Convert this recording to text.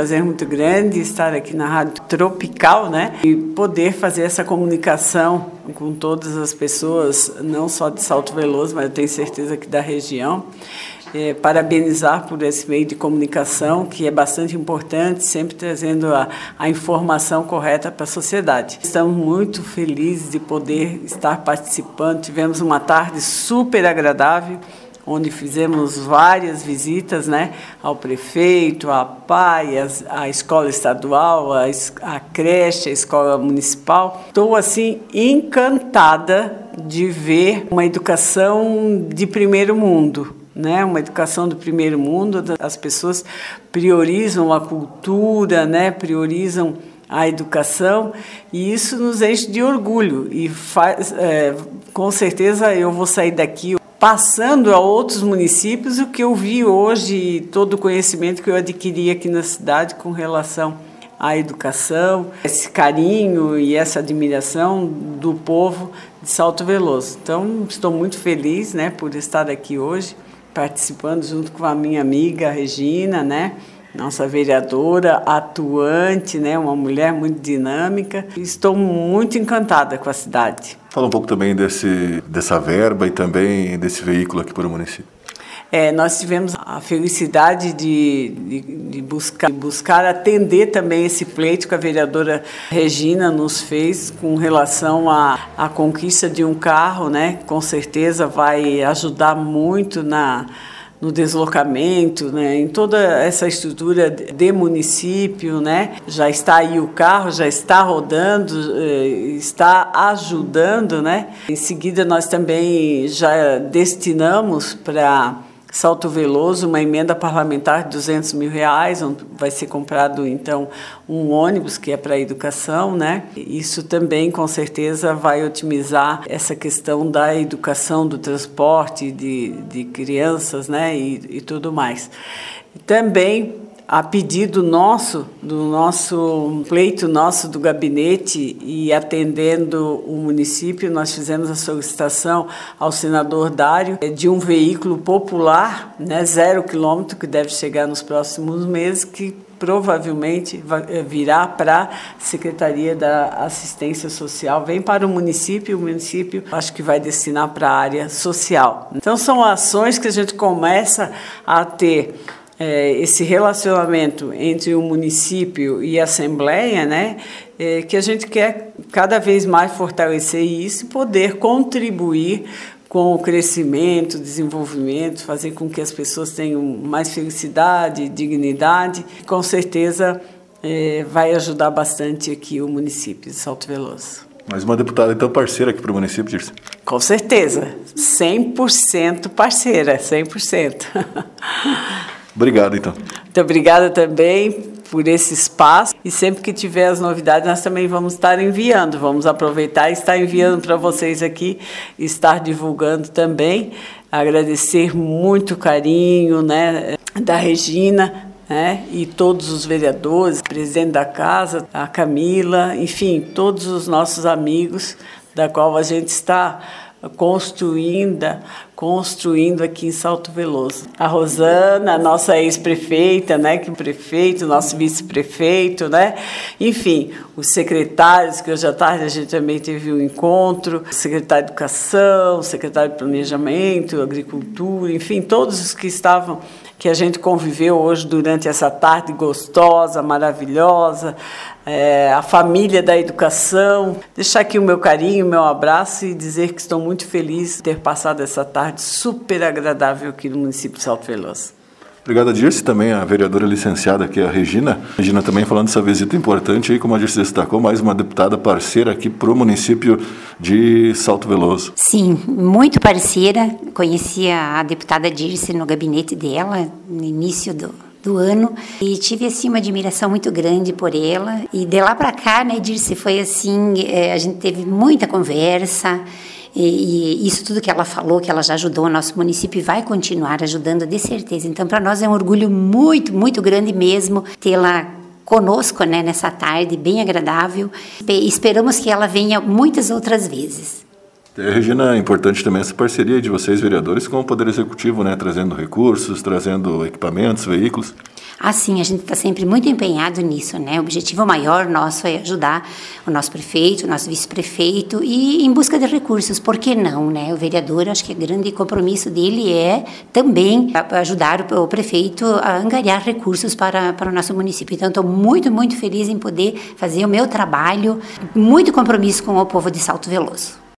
prazer muito grande estar aqui na Rádio Tropical, né? E poder fazer essa comunicação com todas as pessoas, não só de Salto Veloso, mas eu tenho certeza que da região. É, parabenizar por esse meio de comunicação, que é bastante importante, sempre trazendo a, a informação correta para a sociedade. Estamos muito felizes de poder estar participando. Tivemos uma tarde super agradável onde fizemos várias visitas né, ao prefeito, à PAI, à escola estadual, à, creche, à escola municipal. Estou assim encantada de ver uma educação de primeiro mundo. Né, uma educação do primeiro mundo, as pessoas priorizam a cultura, né, priorizam a educação e isso nos enche de orgulho e faz, é, com certeza eu vou sair daqui passando a outros municípios o que eu vi hoje, todo o conhecimento que eu adquiri aqui na cidade com relação à educação, esse carinho e essa admiração do povo de Salto Veloso. Então, estou muito feliz, né, por estar aqui hoje participando junto com a minha amiga Regina, né? Nossa vereadora, atuante, né, uma mulher muito dinâmica. Estou muito encantada com a cidade. Fala um pouco também desse, dessa verba e também desse veículo aqui para o município. É, nós tivemos a felicidade de, de, de, buscar, de buscar atender também esse pleito que a vereadora Regina nos fez com relação à, à conquista de um carro, né? Com certeza vai ajudar muito na no deslocamento, né, em toda essa estrutura de município, né, já está aí o carro, já está rodando, eh, está ajudando, né. Em seguida nós também já destinamos para Salto Veloso, uma emenda parlamentar de 200 mil reais, vai ser comprado então um ônibus que é para a educação, né? Isso também com certeza vai otimizar essa questão da educação, do transporte de, de crianças, né? E, e tudo mais. Também a pedido nosso, do nosso pleito nosso do gabinete e atendendo o município, nós fizemos a solicitação ao senador Dário de um veículo popular, né, zero quilômetro, que deve chegar nos próximos meses, que provavelmente eh, virá para a Secretaria da Assistência Social, vem para o município, o município acho que vai destinar para a área social. Então são ações que a gente começa a ter é, esse relacionamento entre o município e a Assembleia, né, é, que a gente quer cada vez mais fortalecer isso e poder contribuir com o crescimento, desenvolvimento, fazer com que as pessoas tenham mais felicidade, dignidade. Com certeza é, vai ajudar bastante aqui o município de Salto Veloso. Mais uma deputada então parceira aqui para o município, Dirce? Com certeza, 100% parceira, 100%. Obrigado, então. Muito obrigada também por esse espaço. E sempre que tiver as novidades nós também vamos estar enviando, vamos aproveitar e estar enviando para vocês aqui, estar divulgando também, agradecer muito o carinho, né, da Regina, né, e todos os vereadores, presidente da casa, a Camila, enfim, todos os nossos amigos da qual a gente está construindo, construindo aqui em Salto Veloso. A Rosana, nossa ex-prefeita, né, que prefeito, nosso vice-prefeito, né? Enfim, os secretários que hoje à tarde a gente também teve um encontro, o secretário de Educação, o secretário de Planejamento, Agricultura, enfim, todos os que estavam que a gente conviveu hoje durante essa tarde gostosa, maravilhosa, é, a família da educação. Deixar aqui o meu carinho, o meu abraço e dizer que estou muito feliz de ter passado essa tarde super agradável aqui no município de Salto Veloso. Obrigado, Dirce, também a vereadora licenciada aqui, a Regina. A Regina também falando dessa visita importante aí, como a Dirce destacou, mais uma deputada parceira aqui para o município de Salto Veloso. Sim, muito parceira. Conhecia a deputada Dirce no gabinete dela, no início do, do ano e tive assim uma admiração muito grande por ela e de lá para cá né Dirce foi assim é, a gente teve muita conversa e, e, isso tudo que ela falou, que ela já ajudou o nosso município e vai continuar ajudando de certeza. Então, para nós é um orgulho muito, muito grande mesmo tê-la conosco né, nessa tarde, bem agradável. Esperamos que ela venha muitas outras vezes. É, Regina, é importante também essa parceria de vocês, vereadores, com o Poder Executivo, né, trazendo recursos, trazendo equipamentos, veículos. Assim, a gente está sempre muito empenhado nisso, né? O objetivo maior nosso é ajudar o nosso prefeito, o nosso vice-prefeito e em busca de recursos. Por que não, né? O vereador, acho que o grande compromisso dele é também ajudar o prefeito a angariar recursos para, para o nosso município. Então, estou muito, muito feliz em poder fazer o meu trabalho, muito compromisso com o povo de Salto Veloso.